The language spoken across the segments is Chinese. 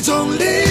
一种力。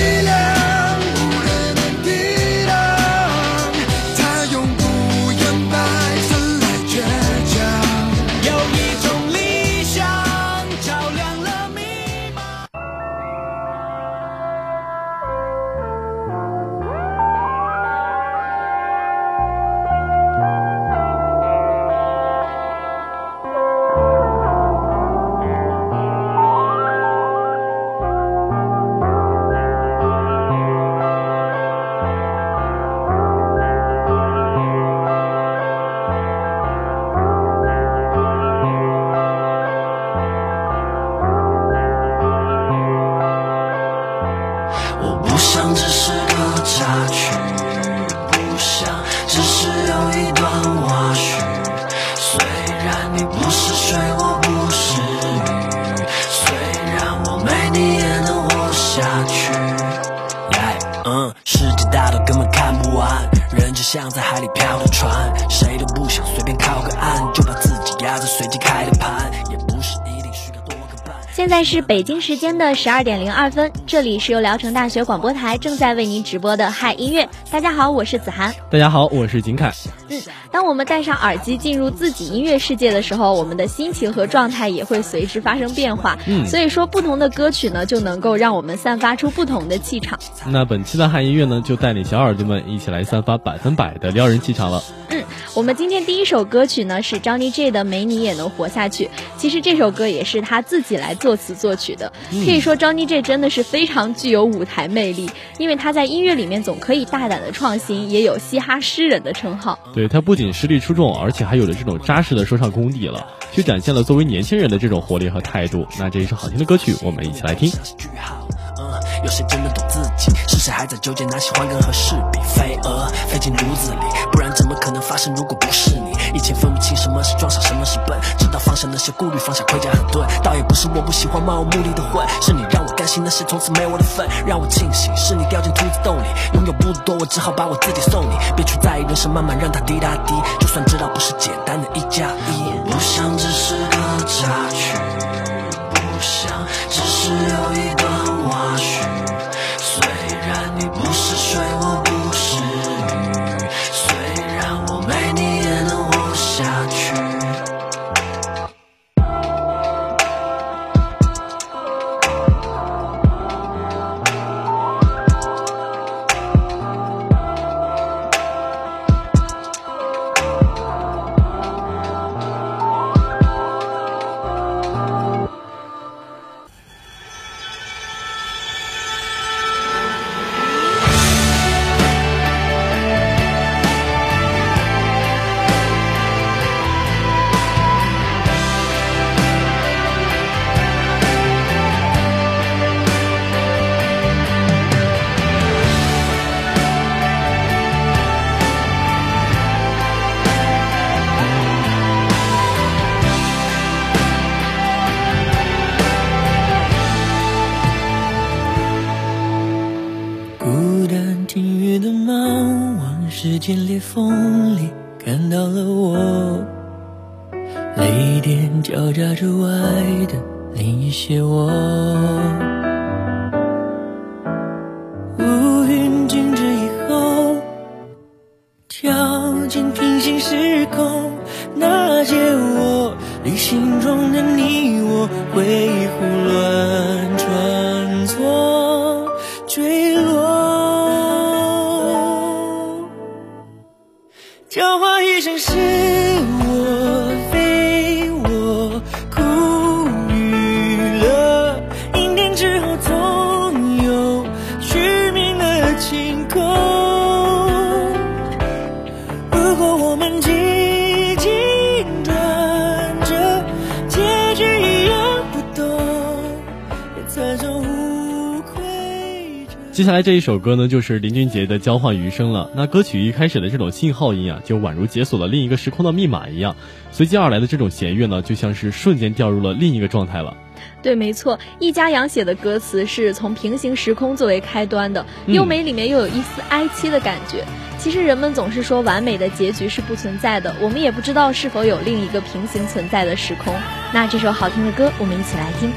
是北京时间的十二点零二分，这里是由聊城大学广播台正在为您直播的嗨音乐。大家好，我是子涵；大家好，我是景凯。嗯，当我们戴上耳机进入自己音乐世界的时候，我们的心情和状态也会随之发生变化。嗯，所以说不同的歌曲呢，就能够让我们散发出不同的气场。那本期的嗨音乐呢，就带领小耳朵们一起来散发百分百的撩人气场了。我们今天第一首歌曲呢是张念 J 的《没你也能活下去》，其实这首歌也是他自己来作词作曲的，可以说张念 J 真的是非常具有舞台魅力，因为他在音乐里面总可以大胆的创新，也有嘻哈诗人的称号。对他不仅实力出众，而且还有了这种扎实的说唱功底了，去展现了作为年轻人的这种活力和态度。那这一首好听的歌曲，我们一起来听。有真的懂自己？还在纠结拿喜欢跟合适比，飞蛾飞进炉子里，不然怎么可能发生？如果不是你，以前分不清什么是装傻，什么是笨，直到放下那些顾虑，放下盔甲很钝。倒也不是我不喜欢漫无目的的混，是你让我甘心那些从此没我的份，让我庆幸是你掉进兔子洞里，拥有不多，我只好把我自己送你。别去在意人生，慢慢让它滴答滴，就算知道不是简单的一加一。不想只是个插曲，不想只是有一。交换一生誓。接下来这一首歌呢，就是林俊杰的《交换余生》了。那歌曲一开始的这种信号音啊，就宛如解锁了另一个时空的密码一样，随即而来的这种弦乐呢，就像是瞬间掉入了另一个状态了。对，没错，易家阳写的歌词是从平行时空作为开端的，优美里面又有一丝哀戚的感觉。其实人们总是说完美的结局是不存在的，我们也不知道是否有另一个平行存在的时空。那这首好听的歌，我们一起来听。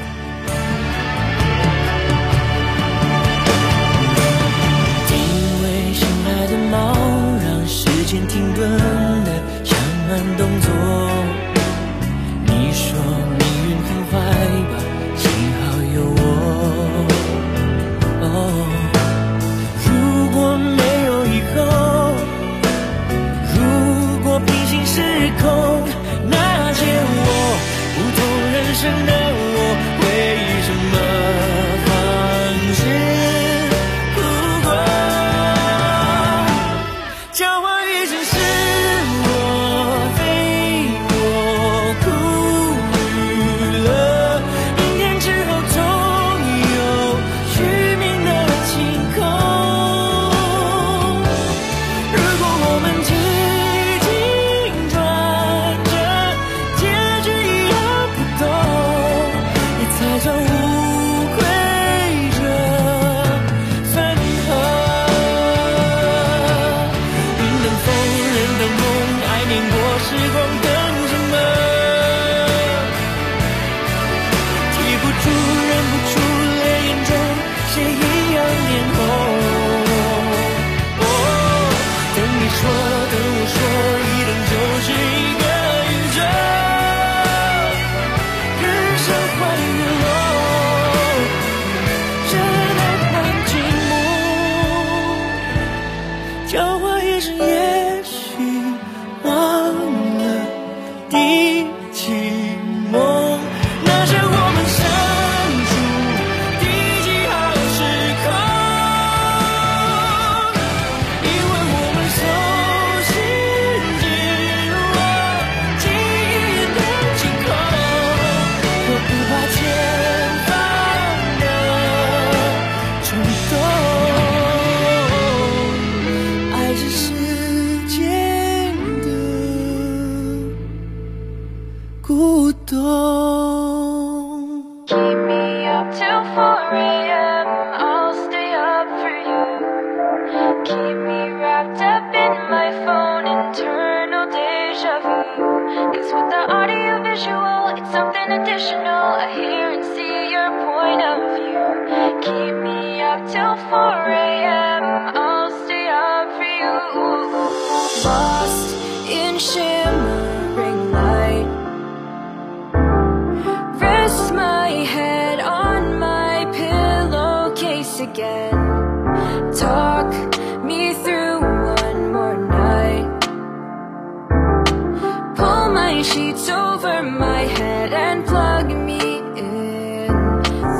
sheets over my head and plug me in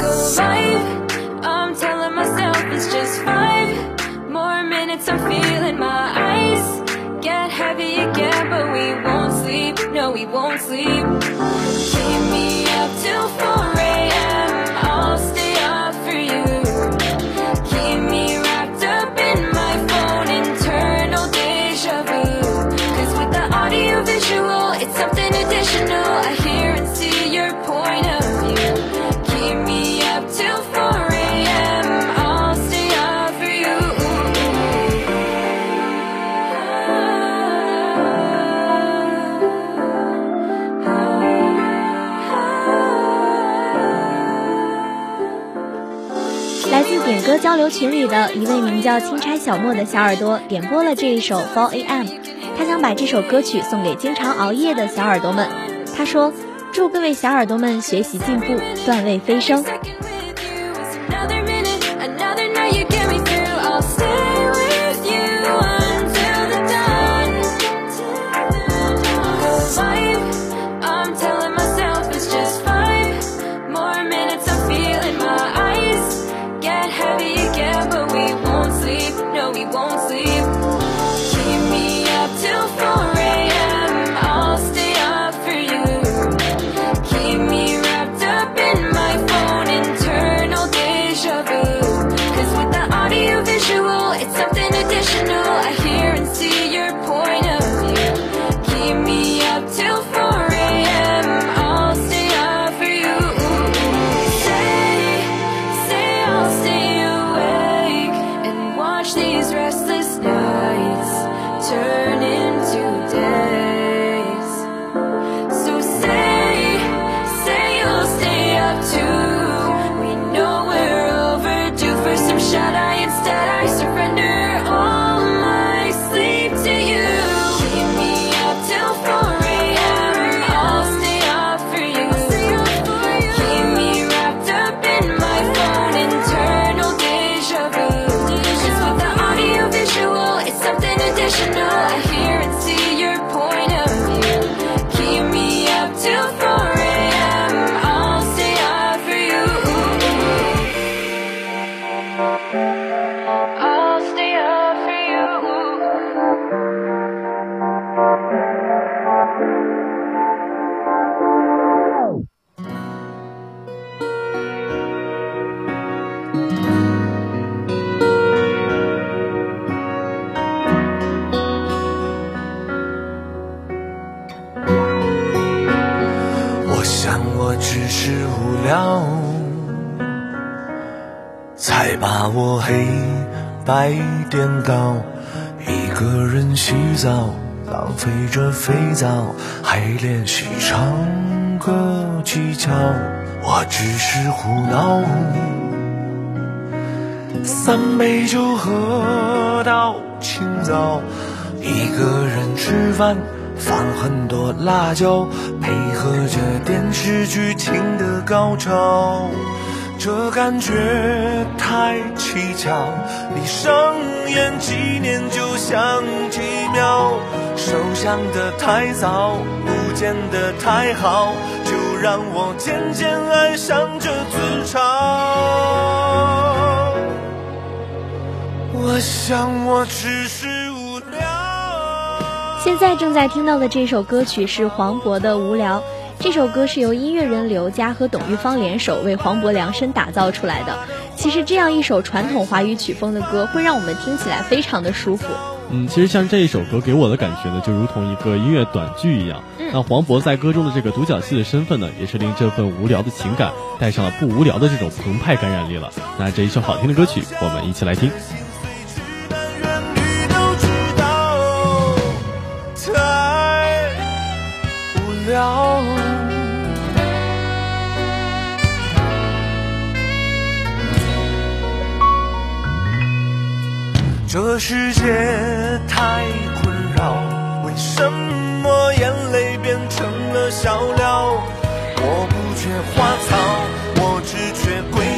Go live, I'm telling myself it's just five more minutes I'm feeling my eyes get heavy again But we won't sleep, no we won't sleep Keep me up till four 交流群里的一位名叫“钦差小莫”的小耳朵点播了这一首 f fall A M，他想把这首歌曲送给经常熬夜的小耳朵们。他说：“祝各位小耳朵们学习进步，段位飞升。”白颠倒，一个人洗澡，浪费着肥皂，还练习唱歌技巧。我只是胡闹，三杯酒喝到清早，一个人吃饭，放很多辣椒，配合着电视剧情的高潮。这感觉太蹊跷，闭上眼，几年就像几秒，受伤的太早，不见得太好，就让我渐渐爱上这自嘲。我想我只是无聊。现在正在听到的这首歌曲是黄渤的《无聊》。这首歌是由音乐人刘佳和董玉芳联手为黄渤量身打造出来的。其实这样一首传统华语曲风的歌，会让我们听起来非常的舒服。嗯，其实像这一首歌给我的感觉呢，就如同一个音乐短剧一样。那黄渤在歌中的这个独角戏的身份呢，也是令这份无聊的情感带上了不无聊的这种澎湃感染力了。那这一首好听的歌曲，我们一起来听。无聊这世界太困扰，为什么眼泪变成了笑料？我不缺花草，我只缺贵。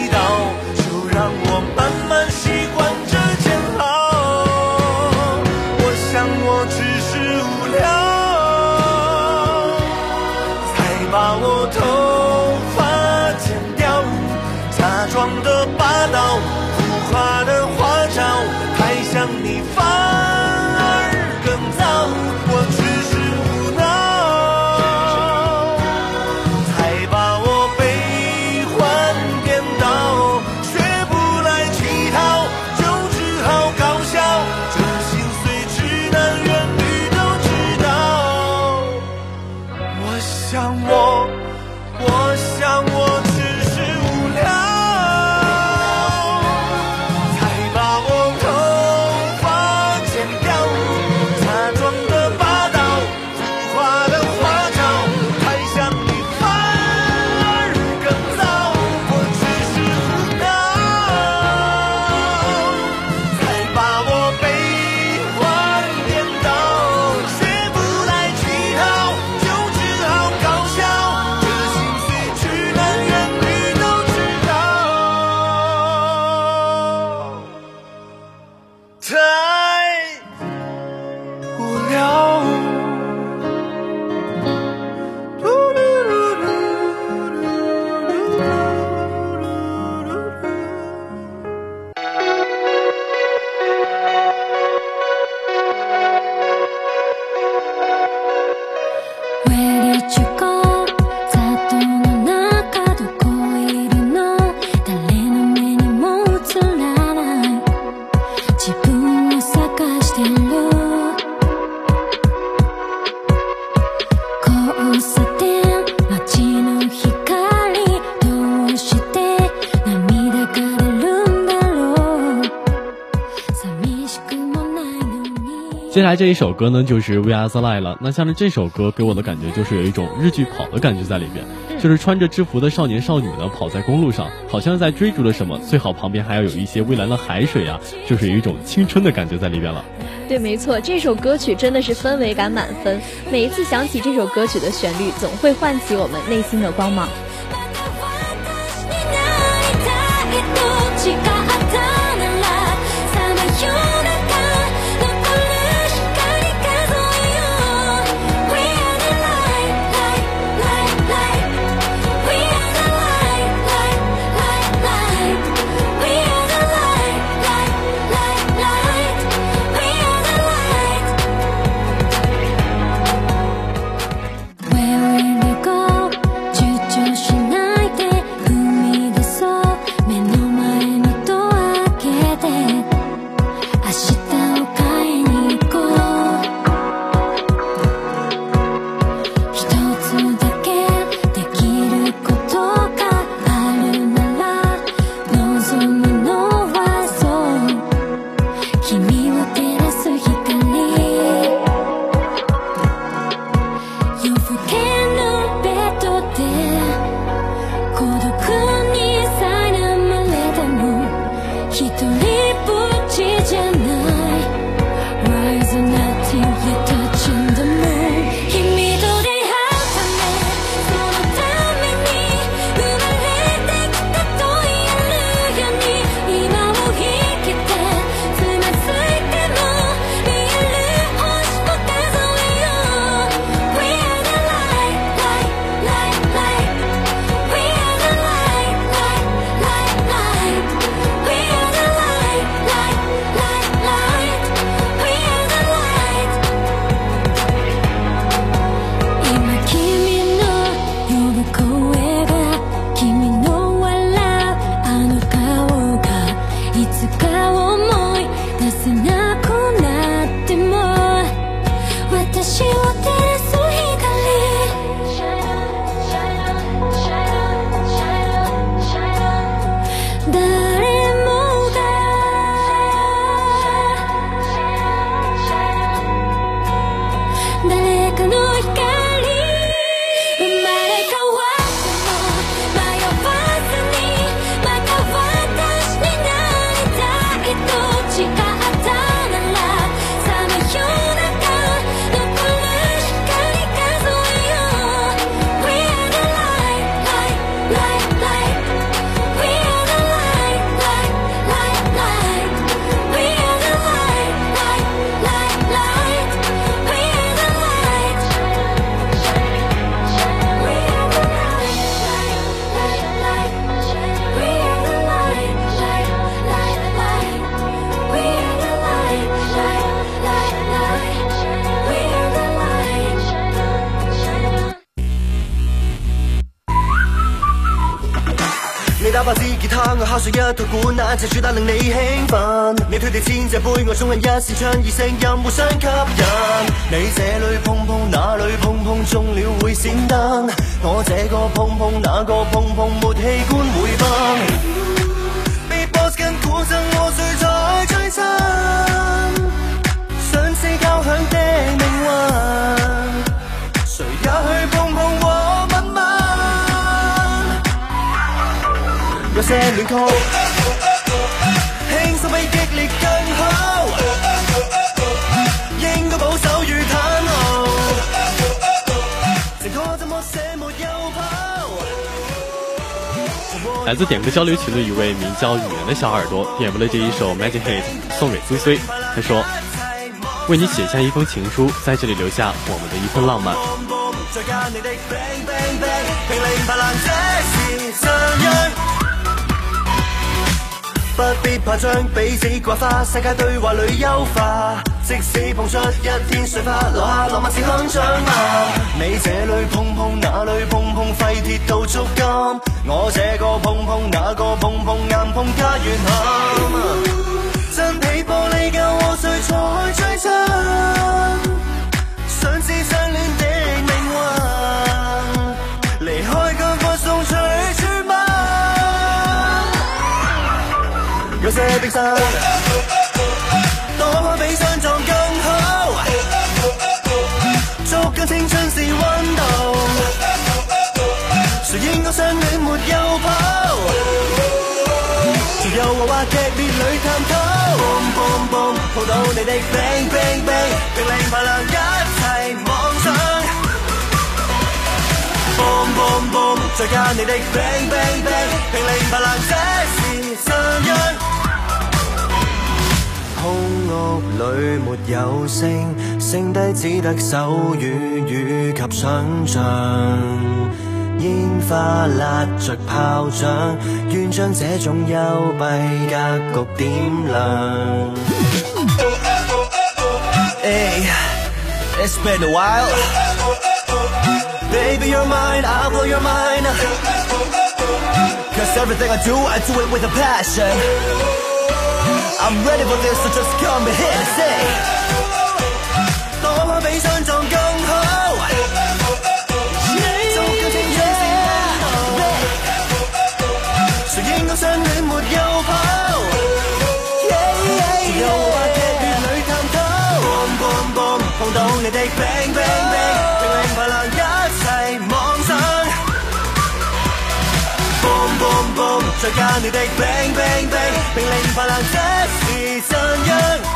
接下来这一首歌呢，就是《We Are the l i v e 了。那像是这首歌给我的感觉，就是有一种日剧跑的感觉在里面，就是穿着制服的少年少女呢，跑在公路上，好像在追逐着什么。最好旁边还要有一些蔚蓝的海水啊，就是有一种青春的感觉在里边了。对，没错，这首歌曲真的是氛围感满分。每一次想起这首歌曲的旋律，总会唤起我们内心的光芒。打拍子，吉他我敲上一套鼓，那只主打令你兴奋。你推地千隻杯，我衝人一線槍，耳聲音互相吸引。你這里碰碰，那裏碰碰中了會閃燈。我這個碰碰，那個碰碰沒器官 b 崩。被 boss 跟鼓震，我睡在最深，想聲交響的。激烈更好，保守坦来自点歌交流群的一位名叫“语言”的小耳朵点播了这一首《Magic Hit》，送给苏苏。他说：“为你写下一封情书，在这里留下我们的一份浪漫。”不必怕将彼此刮花，世界对话里优化。即使碰出一天碎花，留下浪漫似香香啊。你这里碰碰，那里碰碰，废铁到足金。我这个碰碰，那个碰碰，硬碰加软憾。真皮玻璃够破谁才最真。多比想撞更好，抓緊青春是温度。誰應該相戀沒有跑？在遊華華劇烈裡探討。Boom boom boom，抱到你的 bang bang bang，平靜煩惱一切妄想。Boom boom boom，再加你的 bang bang bang，平靜煩惱這是信仰。空屋里没有声，剩低只得手语与及想象。烟花拉着炮仗，愿将这种幽闭格局点亮。I'm ready for this, so just come hit and say. 再加你的 bang bang bang，并令泛滥这是信仰。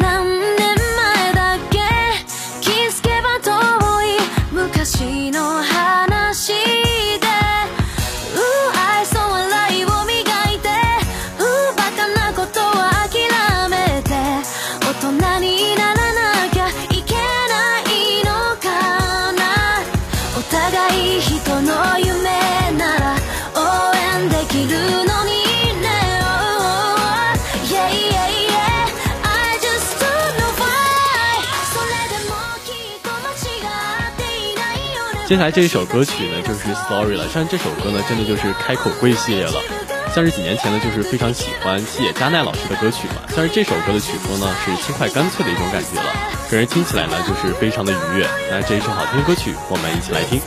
난接下来这一首歌曲呢，就是《Story》了。像这首歌呢，真的就是开口跪系列了。像是几年前呢，就是非常喜欢吉野加奈老师的歌曲嘛。像是这首歌的曲风呢，是轻快干脆的一种感觉了，给人听起来呢，就是非常的愉悦。那这一首好听的歌曲，我们一起来听。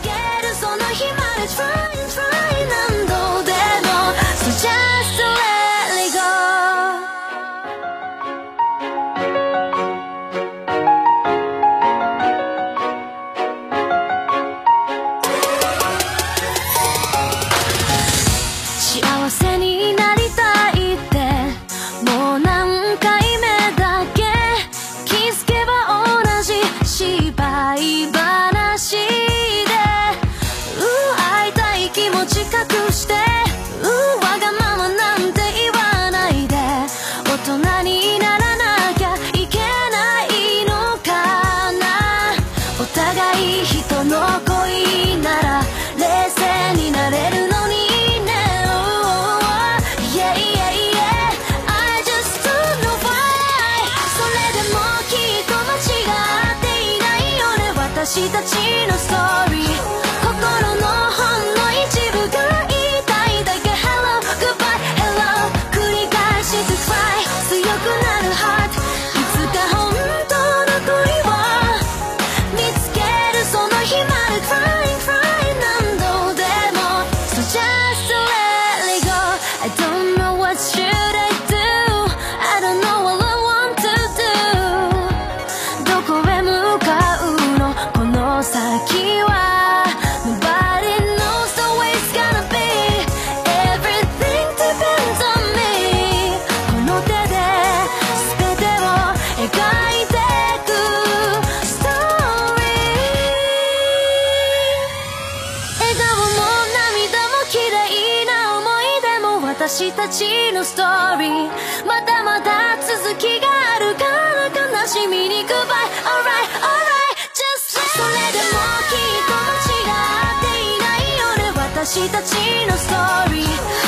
たちのストーリー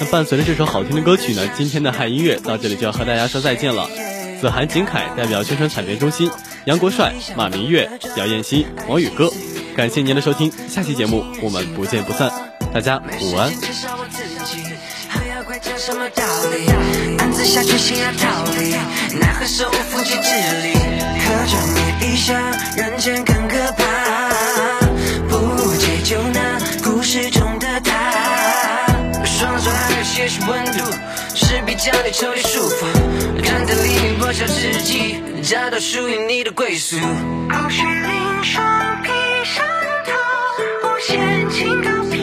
那伴随着这首好听的歌曲呢，今天的嗨音乐到这里就要和大家说再见了。子涵、景凯代表宣传采编中心，杨国帅、马明月、姚艳希、王宇哥，感谢您的收听，下期节目我们不见不散，大家午安。双手还有些许温度，是比将你抽底束缚。敢在黎明破晓之际，找到属于你的归宿。傲雪凌霜披上头，无限情感。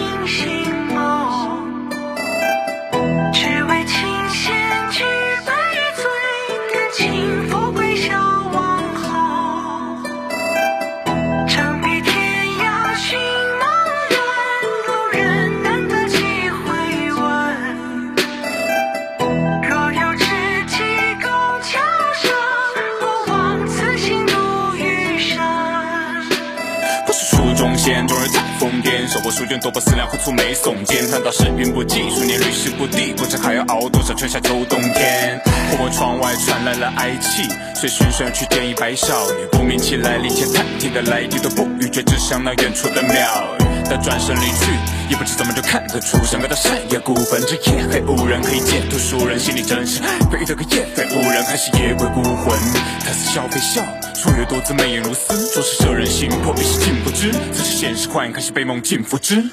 踱步思量，蹙没耸肩，难道是运不济，数年屡试不第？不知还要熬多少春夏秋冬天。破破窗外传来了哀泣，谁循声去见一白少女，不明其来临前探听的来历都不语，却只想那远处的庙。他转身离去，也不知怎么就看得出，想个在深夜孤坟这夜，黑无人可以见，读书人心里真实。诡异个夜，非无人，还是夜鬼孤魂？他似笑非笑，初月多姿，媚眼如丝，若是摄人心魄，便是尽不知。此时现实幻，开始被梦境复制。